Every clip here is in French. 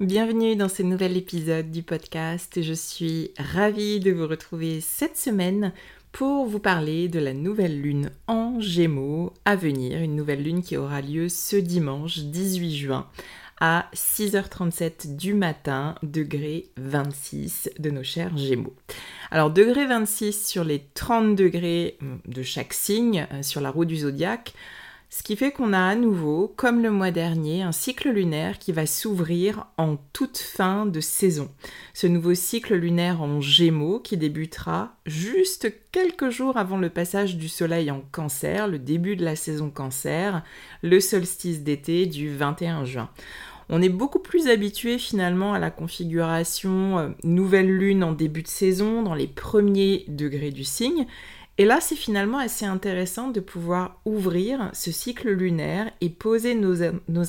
Bienvenue dans ce nouvel épisode du podcast. Je suis ravie de vous retrouver cette semaine pour vous parler de la nouvelle lune en Gémeaux à venir, une nouvelle lune qui aura lieu ce dimanche 18 juin à 6h37 du matin, degré 26 de nos chers Gémeaux. Alors degré 26 sur les 30 degrés de chaque signe euh, sur la roue du zodiaque, ce qui fait qu'on a à nouveau, comme le mois dernier, un cycle lunaire qui va s'ouvrir en toute fin de saison. Ce nouveau cycle lunaire en gémeaux qui débutera juste quelques jours avant le passage du soleil en cancer, le début de la saison cancer, le solstice d'été du 21 juin. On est beaucoup plus habitué finalement à la configuration euh, nouvelle lune en début de saison, dans les premiers degrés du signe, et là, c'est finalement assez intéressant de pouvoir ouvrir ce cycle lunaire et poser nos,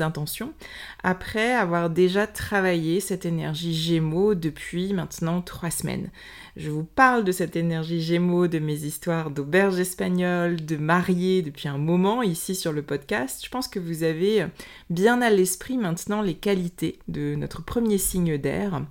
intentions après avoir déjà travaillé cette énergie Gémeaux depuis maintenant trois semaines. Je vous parle de cette énergie Gémeaux, de mes histoires d'auberge espagnole, de mariée depuis un moment ici sur le podcast. Je pense que vous avez bien à l'esprit maintenant les qualités de notre premier signe d'air.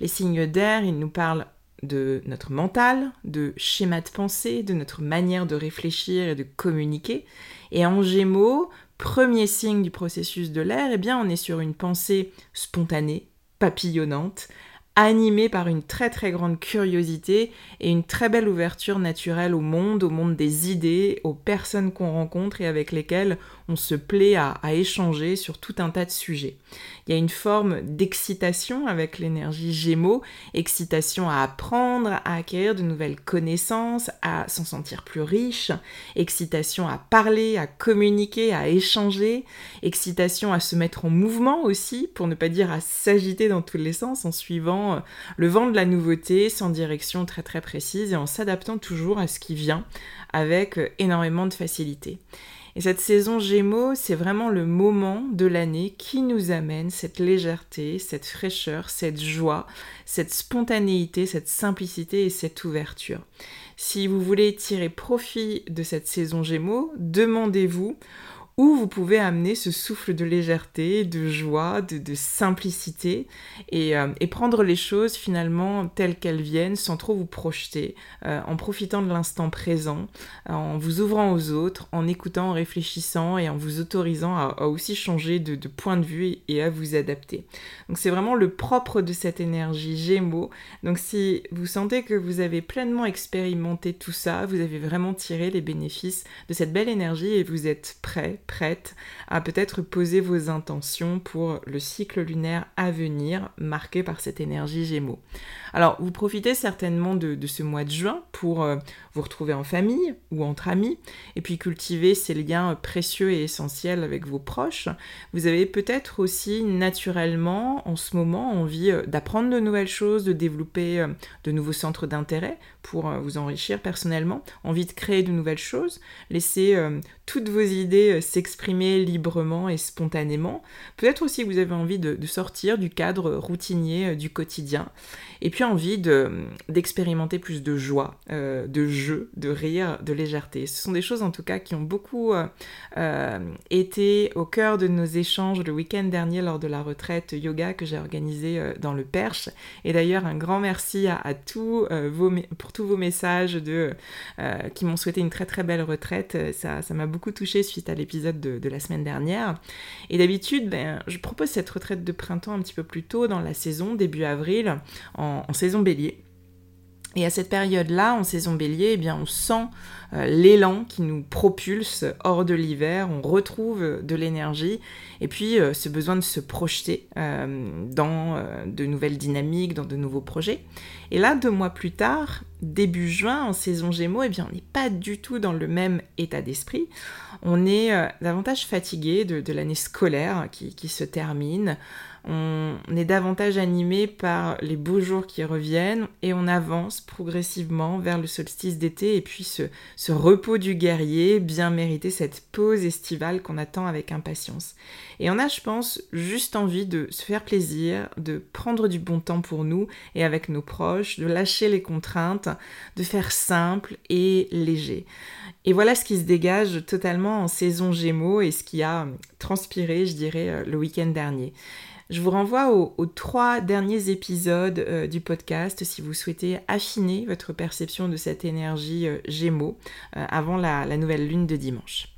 Les signes d'air, ils nous parlent de notre mental, de schéma de pensée, de notre manière de réfléchir et de communiquer. Et en gémeaux, premier signe du processus de l'air, eh bien on est sur une pensée spontanée, papillonnante, animé par une très très grande curiosité et une très belle ouverture naturelle au monde, au monde des idées, aux personnes qu'on rencontre et avec lesquelles on se plaît à, échanger sur tout un tas de sujets. Il y a une forme d'excitation avec l'énergie Gémeaux, excitation à apprendre, à acquérir de nouvelles connaissances, à s'en sentir plus riche, excitation à parler, à communiquer, à échanger, excitation à se mettre en mouvement aussi, pour ne pas dire à s'agiter dans tous les sens en suivant euh, le vent de la nouveauté sans direction très très précise et en s'adaptant toujours à ce qui vient avec euh, énormément de facilité. Et cette saison Gémeaux, c'est vraiment le moment de l'année qui nous amène cette légèreté, cette fraîcheur, cette joie, cette spontanéité, cette simplicité et cette ouverture. Si vous voulez tirer profit de cette saison Gémeaux, demandez-vous où vous pouvez amener ce souffle de légèreté, de joie, de, simplicité euh, et, prendre les choses finalement telles qu'elles viennent sans trop vous projeter, euh, en profitant de l'instant présent, en vous ouvrant aux autres, en écoutant, en réfléchissant et en vous autorisant à, aussi changer de, de, point de vue et à vous adapter. Donc c'est vraiment le propre de cette énergie Gémeaux. Donc si vous sentez que vous avez pleinement expérimenté tout ça, vous avez vraiment tiré les bénéfices de cette belle énergie et vous êtes prêt, prête à peut-être poser vos intentions pour le cycle lunaire à venir, marqué par cette énergie Gémeaux. Alors, vous profitez certainement de, ce mois de juin pour euh, vous retrouver en famille ou entre amis, et puis cultiver ces liens précieux et essentiels avec vos proches. Vous avez peut-être aussi naturellement en ce moment envie euh, d'apprendre de nouvelles choses, de développer euh, de nouveaux centres d'intérêt pour vous enrichir personnellement, envie de créer de nouvelles choses, laisser toutes vos idées s'exprimer s'exprimer librement et spontanément. Peut-être aussi que vous avez envie de, sortir du cadre routinier euh, du quotidien. Et puis envie d'expérimenter plus de joie, euh, de jeu, de rire, de légèreté. Ce sont des choses en tout cas qui ont beaucoup été au cœur de nos échanges le week-end dernier lors de la retraite yoga que j'ai organisée dans le Perche. Et d'ailleurs, un grand merci à, tous, vos, pour tous vos messages de, qui m'ont souhaité une très très belle retraite. Ça m'a beaucoup touché suite à l'épisode de, la semaine dernière. Et d'habitude, ben, je propose cette retraite de printemps un petit peu plus tôt dans la saison, début avril, en, saison bélier. Et à cette période-là, en saison bélier, eh bien, on sent euh, l'élan qui nous propulse hors de l'hiver, on retrouve de l'énergie, et puis euh, ce besoin de se projeter euh, dans de nouvelles dynamiques, dans de nouveaux projets. Et là, deux mois plus tard, début juin, en saison Gémeaux, eh bien, on n'est pas du tout dans le même état d'esprit. On est davantage fatigué de, l'année scolaire qui, se termine. On, est davantage animé par les beaux jours qui reviennent et on avance progressivement vers le solstice d'été et puis ce, repos du guerrier bien mérité, cette pause estivale qu'on attend avec impatience. Et on a, je pense, juste envie de se faire plaisir, de prendre du bon temps pour nous et avec nos proches, de lâcher les contraintes, de faire simple et léger. Et voilà ce qui se dégage totalement en saison Gémeaux et ce qui a transpiré, je dirais, euh, le week-end dernier. Je vous renvoie aux, trois derniers épisodes euh, du podcast si vous souhaitez affiner votre perception de cette énergie euh, Gémeaux avant la, nouvelle lune de dimanche.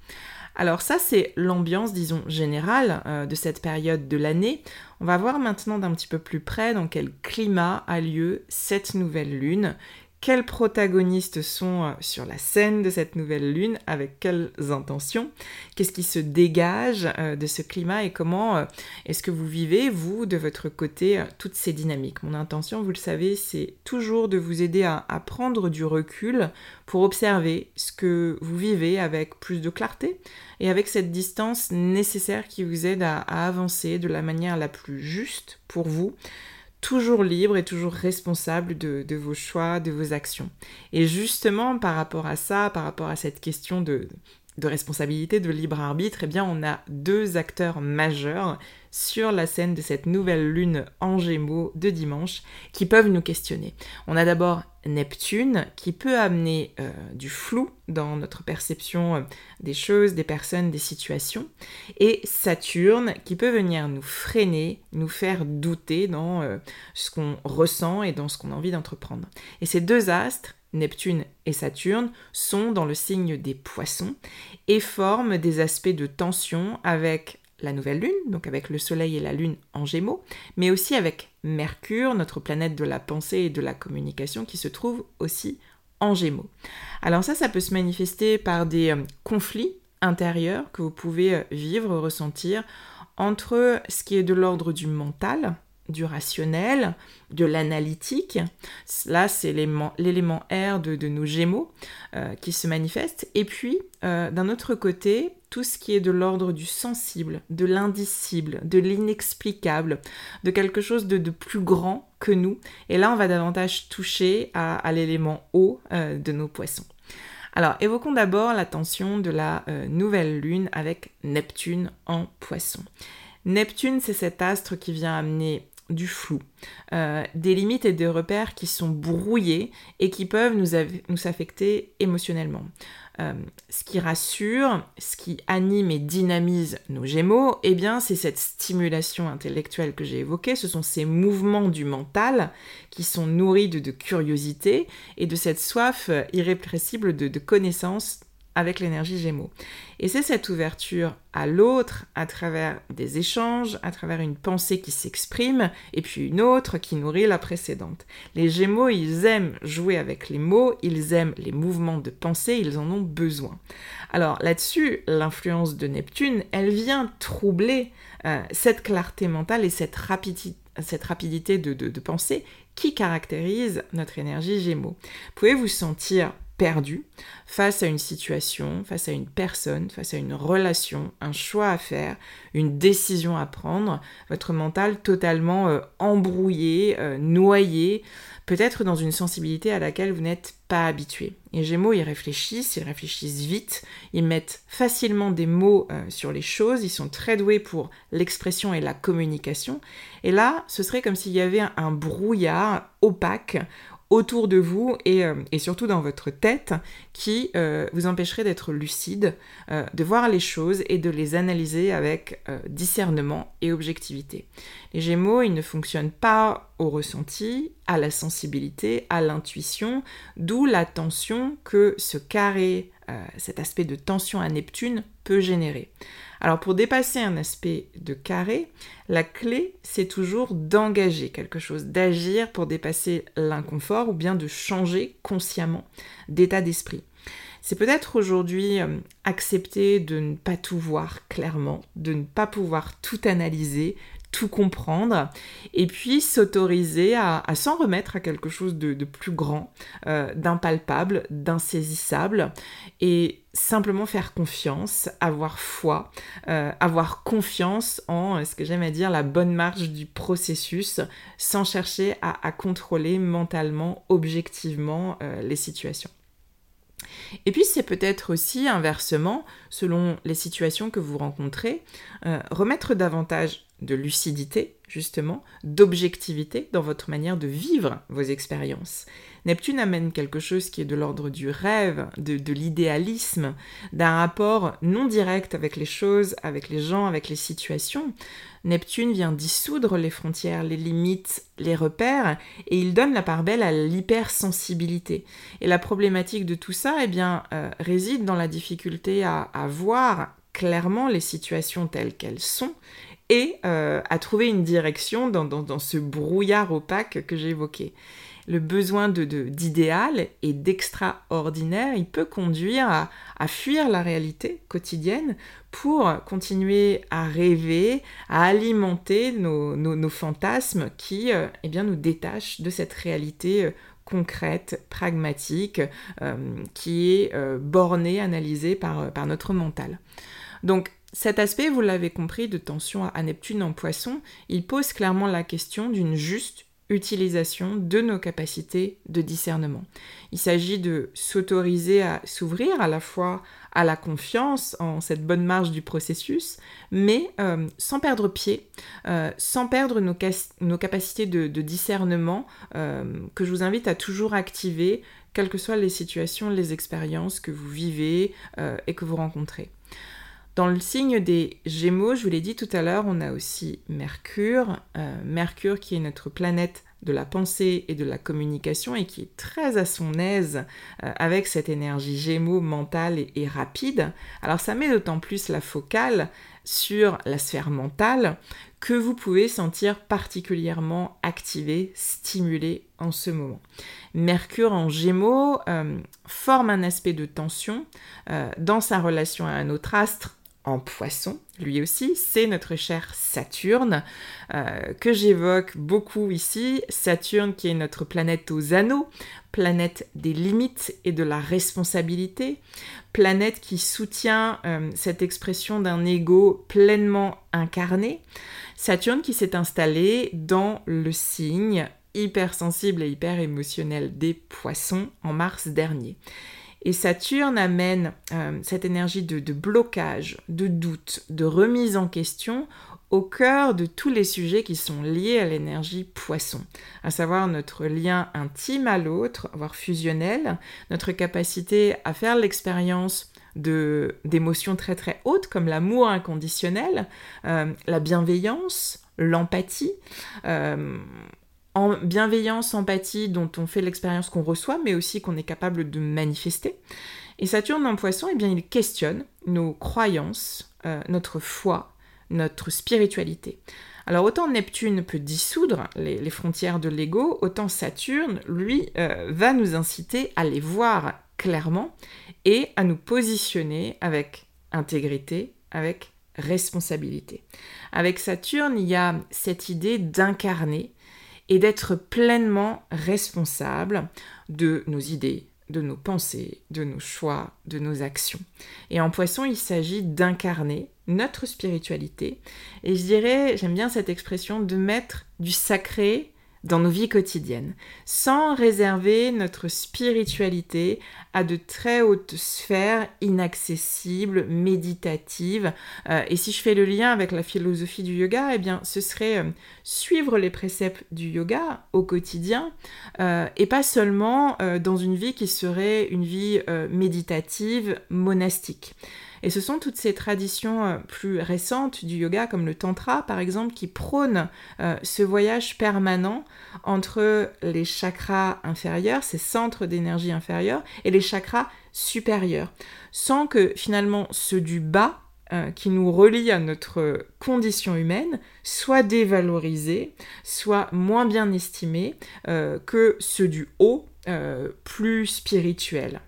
Alors ça, c'est l'ambiance, disons, générale de cette période de l'année. On va voir maintenant d'un petit peu plus près dans quel climat a lieu cette nouvelle lune quels protagonistes sont euh, sur la scène de cette nouvelle lune, avec quelles intentions, qu'est-ce qui se dégage euh, de ce climat et comment euh, est-ce que vous vivez, vous, de votre côté, toutes ces dynamiques? Mon intention, vous le savez, c'est toujours de vous aider à, prendre du recul pour observer ce que vous vivez avec plus de clarté et avec cette distance nécessaire qui vous aide à avancer de la manière la plus juste pour vous toujours libre et toujours responsable de, vos choix, de vos actions. Et justement, par rapport à ça, par rapport à cette question de, de responsabilité, de libre arbitre, eh bien, on a deux acteurs majeurs sur la scène de cette nouvelle lune en gémeaux de dimanche qui peuvent nous questionner. On a d'abord Neptune qui peut amener euh, du flou dans notre perception euh, des choses, des personnes, des situations, et Saturne qui peut venir nous freiner, nous faire douter dans euh, ce qu'on ressent et dans ce qu'on a envie d'entreprendre. Et ces deux astres, Neptune et Saturne, sont dans le signe des poissons et forment des aspects de tension avec la nouvelle lune, donc avec le Soleil et la Lune en gémeaux, mais aussi avec Mercure, notre planète de la pensée et de la communication, qui se trouve aussi en gémeaux. Alors ça, ça peut se manifester par des euh, conflits intérieurs que vous pouvez euh, vivre, ressentir entre ce qui est de l'ordre du mental, du rationnel, de l'analytique. Là, c'est l'élément R de, nos Gémeaux euh, qui se manifeste. Et puis, euh, d'un autre côté, tout ce qui est de l'ordre du sensible, de l'indicible, de l'inexplicable, de quelque chose de, plus grand que nous. Et là, on va davantage toucher à, l'élément O euh, de nos poissons. Alors, évoquons d'abord l'attention de la nouvelle lune avec Neptune en poisson. Neptune, c'est cet astre qui vient amener du flou, euh, des limites et des repères qui sont brouillés et qui peuvent nous, nous affecter émotionnellement. Euh, ce qui rassure, ce qui anime et dynamise nos Gémeaux, eh bien, c'est cette stimulation intellectuelle que j'ai évoquée. Ce sont ces mouvements du mental qui sont nourris de, curiosité et de cette soif irrépressible de, de connaissance avec l'énergie Gémeaux. Et c'est cette ouverture à l'autre à travers des échanges, à travers une pensée qui s'exprime, et puis une autre qui nourrit la précédente. Les Gémeaux, ils aiment jouer avec les mots, ils aiment les mouvements de pensée, ils en ont besoin. Alors là-dessus, l'influence de Neptune, elle vient troubler euh, cette clarté mentale et cette rapidité cette rapidité de, de, pensée qui caractérise notre énergie Gémeaux. Pouvez-vous sentir perdu face à une situation, face à une personne, face à une relation, un choix à faire, une décision à prendre, votre mental totalement euh, embrouillé, euh, noyé, peut-être dans une sensibilité à laquelle vous n'êtes pas habitué. Et Gémeaux, ils réfléchissent, ils réfléchissent vite, ils mettent facilement des mots euh, sur les choses, ils sont très doués pour l'expression et la communication. Et là, ce serait comme s'il y avait un brouillard opaque autour de vous euh, et, surtout dans votre tête qui euh, vous empêcherait d'être lucide, euh, de voir les choses et de les analyser avec discernement et objectivité. Les Gémeaux, ils ne fonctionnent pas au ressenti, à la sensibilité, à l'intuition, d'où la tension que ce carré, cet aspect de tension à Neptune peut générer. Alors pour dépasser un aspect de carré, la clé, c'est toujours d'engager quelque chose, d'agir pour dépasser l'inconfort ou bien de changer consciemment d'état d'esprit. C'est peut-être aujourd'hui euh, accepter de ne pas tout voir clairement, de ne pas pouvoir tout analyser, tout comprendre et puis s'autoriser à, s'en remettre à quelque chose de, plus grand, euh, d'impalpable, d'insaisissable et simplement faire confiance, avoir foi, euh, avoir confiance en ce que j'aime à dire la bonne marche du processus sans chercher à, contrôler mentalement, objectivement les situations. Et puis c'est peut-être aussi inversement, selon les situations que vous rencontrez, remettre davantage de lucidité, justement, d'objectivité dans votre manière de vivre vos expériences. Neptune amène quelque chose qui est de l'ordre du rêve, de, l'idéalisme, d'un rapport non direct avec les choses, avec les gens, avec les situations. Neptune vient dissoudre les frontières, les limites, les repères, et il donne la part belle à l'hypersensibilité. Et la problématique de tout ça, eh bien, euh, réside dans la difficulté à voir clairement les situations telles qu'elles sont et euh, à trouver une direction dans, ce brouillard opaque que j'ai évoqué. Le besoin d'idéal et d'extraordinaire, il peut conduire à, fuir la réalité quotidienne pour continuer à rêver, à alimenter nos, fantasmes qui euh, eh bien, nous détachent de cette réalité euh, concrète, pragmatique, qui est bornée, analysée par, par notre mental. Donc cet aspect, vous l'avez compris, de tension à Neptune en poisson, il pose clairement la question d'une juste utilisation de nos capacités de discernement. Il s'agit de s'autoriser à s'ouvrir à la fois à la confiance en cette bonne marge du processus, mais euh, sans perdre pied, euh, sans perdre nos, capacités de, discernement euh, que je vous invite à toujours activer, quelles que soient les situations, les expériences que vous vivez et que vous rencontrez. Dans le signe des Gémeaux, je vous l'ai dit tout à l'heure, on a aussi Mercure. Euh, Mercure qui est notre planète de la pensée et de la communication et qui est très à son aise euh, avec cette énergie Gémeaux mentale et, rapide. Alors ça met d'autant plus la focale sur la sphère mentale que vous pouvez sentir particulièrement activé, stimulé en ce moment. Mercure en Gémeaux euh, forme un aspect de tension dans sa relation à un autre astre en poisson, lui aussi, c'est notre cher Saturne, euh, que j'évoque beaucoup ici. Saturne qui est notre planète aux anneaux, planète des limites et de la responsabilité, planète qui soutient euh, cette expression d'un ego pleinement incarné. Saturne qui s'est installé dans le signe hypersensible et hyper émotionnel des poissons en mars dernier. Et Saturne amène euh, cette énergie de, blocage, de doute, de remise en question au cœur de tous les sujets qui sont liés à l'énergie poisson, à savoir notre lien intime à l'autre, voire fusionnel, notre capacité à faire l'expérience d'émotions très très hautes comme l'amour inconditionnel, euh, la bienveillance, l'empathie, euh, en bienveillance, empathie dont on fait l'expérience qu'on reçoit, mais aussi qu'on est capable de manifester. Et Saturne en poisson, eh bien, il questionne nos croyances, euh, notre foi, notre spiritualité. Alors autant Neptune peut dissoudre les, frontières de l'ego, autant Saturne, lui, euh, va nous inciter à les voir clairement et à nous positionner avec intégrité, avec responsabilité. Avec Saturne, il y a cette idée d'incarner et d'être pleinement responsable de nos idées, de nos pensées, de nos choix, de nos actions. Et en poisson, il s'agit d'incarner notre spiritualité. Et je dirais, j'aime bien cette expression, de mettre du sacré dans nos vies quotidiennes, sans réserver notre spiritualité à de très hautes sphères inaccessibles, méditatives. Euh, et si je fais le lien avec la philosophie du yoga, eh bien, ce serait euh, suivre les préceptes du yoga au quotidien, euh, et pas seulement dans une vie qui serait une vie méditative, monastique. Et ce sont toutes ces traditions euh, plus récentes du yoga, comme le tantra par exemple, qui prônent euh, ce voyage permanent entre les chakras inférieurs, ces centres d'énergie inférieurs, et les chakras supérieurs, sans que finalement ceux du bas euh, qui nous relient à notre condition humaine soient dévalorisés, soient moins bien estimés que ceux du haut, plus spirituels.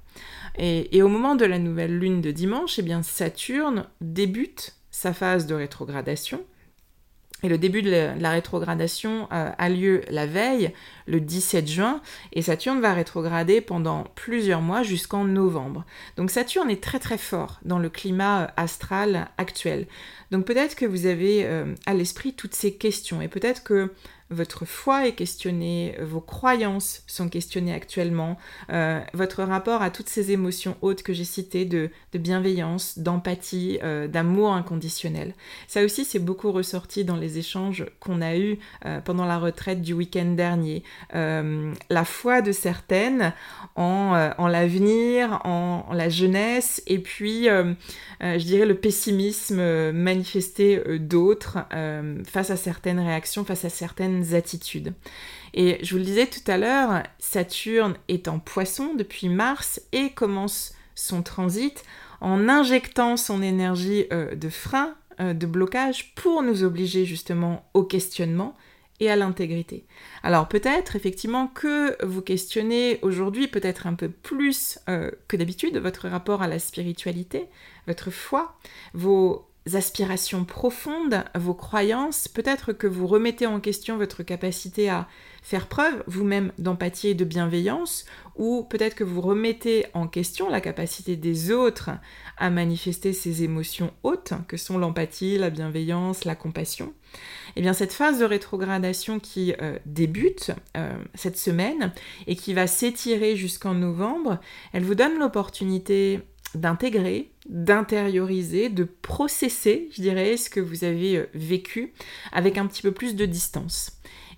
Et, au moment de la nouvelle lune de dimanche, eh bien Saturne débute sa phase de rétrogradation. Et le début de la, rétrogradation euh, a lieu la veille, le 17 juin, et Saturne va rétrograder pendant plusieurs mois jusqu'en novembre. Donc Saturne est très très fort dans le climat euh, astral actuel. Donc peut-être que vous avez euh, à l'esprit toutes ces questions, et peut-être que votre foi est questionnée, vos croyances sont questionnées actuellement, euh, votre rapport à toutes ces émotions hautes que j'ai citées de, bienveillance, d'empathie, euh, d'amour inconditionnel. Ça aussi, c'est beaucoup ressorti dans les échanges qu'on a eus euh, pendant la retraite du week-end dernier. la foi de certaines en, en l'avenir, en, la jeunesse, et puis, je dirais, le pessimisme manifesté d'autres face à certaines réactions, face à certaines attitudes. Et je vous le disais tout à l'heure, Saturne est en poisson depuis mars et commence son transit en injectant son énergie euh, de frein, euh, de blocage, pour nous obliger justement au questionnement et à l'intégrité. Alors peut-être effectivement que vous questionnez aujourd'hui peut-être un peu plus euh, que d'habitude votre rapport à la spiritualité, votre foi, vos aspirations profondes, vos croyances, peut-être que vous remettez en question votre capacité à faire preuve vous-même d'empathie et de bienveillance, ou peut-être que vous remettez en question la capacité des autres à manifester ces émotions hautes, que sont l'empathie, la bienveillance, la compassion. Et eh bien cette phase de rétrogradation qui euh, débute euh, cette semaine et qui va s'étirer jusqu'en novembre, elle vous donne l'opportunité d'intégrer, d'intérioriser, de processer, je dirais, ce que vous avez euh, vécu avec un petit peu plus de distance.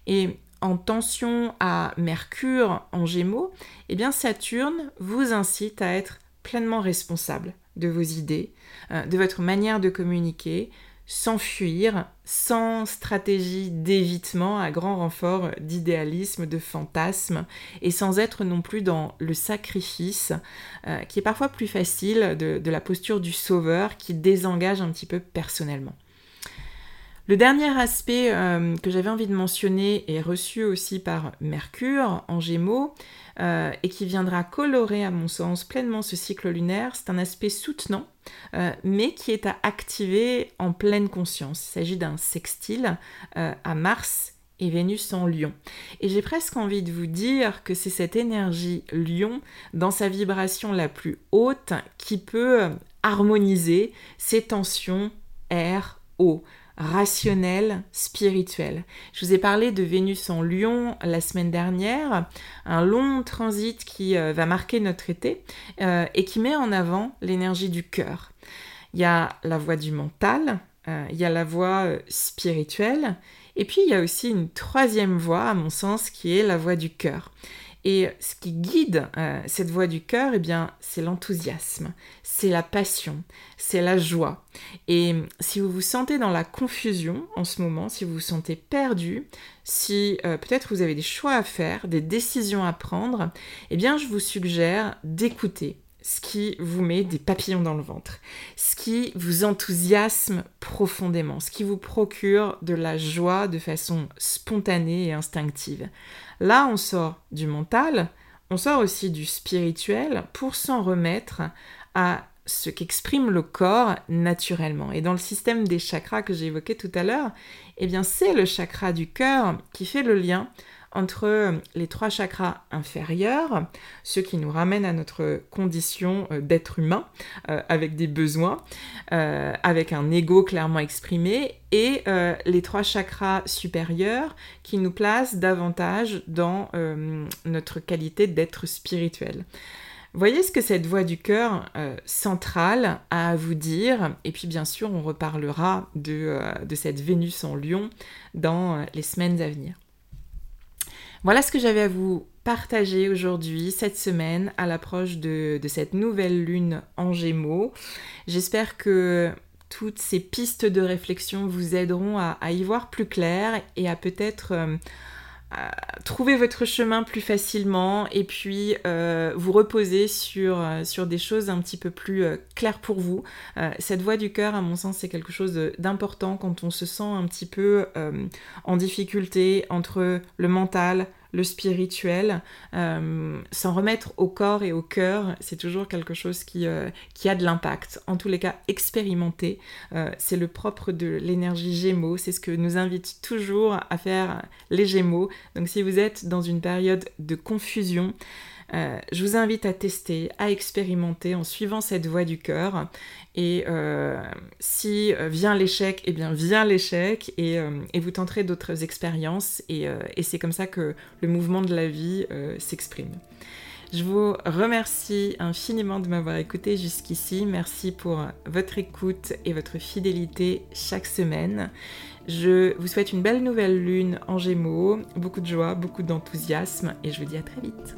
Et en tension à Mercure en Gémeaux, eh bien Saturne vous incite à être pleinement responsable de vos idées, euh, de votre manière de communiquer, s'enfuir sans stratégie d'évitement à grand renfort d'idéalisme, de fantasme, et sans être non plus dans le sacrifice, euh, qui est parfois plus facile de, la posture du sauveur qui désengage un petit peu personnellement. Le dernier aspect euh, que j'avais envie de mentionner est reçu aussi par Mercure en Gémeaux, euh, et qui viendra colorer, à mon sens, pleinement ce cycle lunaire. C'est un aspect soutenant, euh, mais qui est à activer en pleine conscience. Il s'agit d'un sextile euh, à Mars et Vénus en lion. Et j'ai presque envie de vous dire que c'est cette énergie lion, dans sa vibration la plus haute, qui peut harmoniser ces tensions air-eau rationnel, spirituel. Je vous ai parlé de Vénus en Lion la semaine dernière, un long transit qui euh, va marquer notre été euh, et qui met en avant l'énergie du cœur. Il y a la voix du mental, euh, il y a la voix spirituelle, et puis il y a aussi une troisième voix, à mon sens, qui est la voix du cœur. Et ce qui guide euh, cette voix du cœur, eh bien, c'est l'enthousiasme, c'est la passion, c'est la joie. Et si vous vous sentez dans la confusion en ce moment, si vous vous sentez perdu, si euh, peut-être vous avez des choix à faire, des décisions à prendre, eh bien, je vous suggère d'écouter ce qui vous met des papillons dans le ventre, ce qui vous enthousiasme profondément, ce qui vous procure de la joie de façon spontanée et instinctive. Là, on sort du mental, on sort aussi du spirituel pour s'en remettre à ce qu'exprime le corps naturellement. Et dans le système des chakras que j'ai évoqué tout à l'heure, eh bien c'est le chakra du cœur qui fait le lien entre les trois chakras inférieurs, ceux qui nous ramènent à notre condition euh, d'être humain, euh, avec des besoins, euh, avec un ego clairement exprimé, et les trois chakras supérieurs qui nous placent davantage dans notre qualité d'être spirituel. Voyez ce que cette voix du cœur centrale a à vous dire, et puis bien sûr on reparlera de cette Vénus en lion dans les semaines à venir. Voilà ce que j'avais à vous partager aujourd'hui, cette semaine, à l'approche de, cette nouvelle lune en gémeaux. J'espère que toutes ces pistes de réflexion vous aideront à, y voir plus clair et à peut-être... Euh, trouver votre chemin plus facilement et puis euh, vous reposer sur, euh, sur des choses un petit peu plus claires pour vous. cette voix du cœur, à mon sens, c'est quelque chose d'important quand on se sent un petit peu en difficulté entre le mental, le spirituel, euh, s'en remettre au corps et au cœur, c'est toujours quelque chose qui, euh, a de l'impact. En tous les cas, expérimenter, euh, c'est le propre de l'énergie Gémeaux, c'est ce que nous invite toujours à faire les Gémeaux. Donc si vous êtes dans une période de confusion, euh, je vous invite à tester, à expérimenter en suivant cette voie du cœur. Et euh, si euh, vient l'échec, eh bien vient l'échec et, vous tenterez d'autres expériences. Et, et c'est comme ça que le mouvement de la vie s'exprime. Je vous remercie infiniment de m'avoir écouté jusqu'ici. Merci pour votre écoute et votre fidélité chaque semaine. Je vous souhaite une belle nouvelle lune en gémeaux, beaucoup de joie, beaucoup d'enthousiasme et je vous dis à très vite.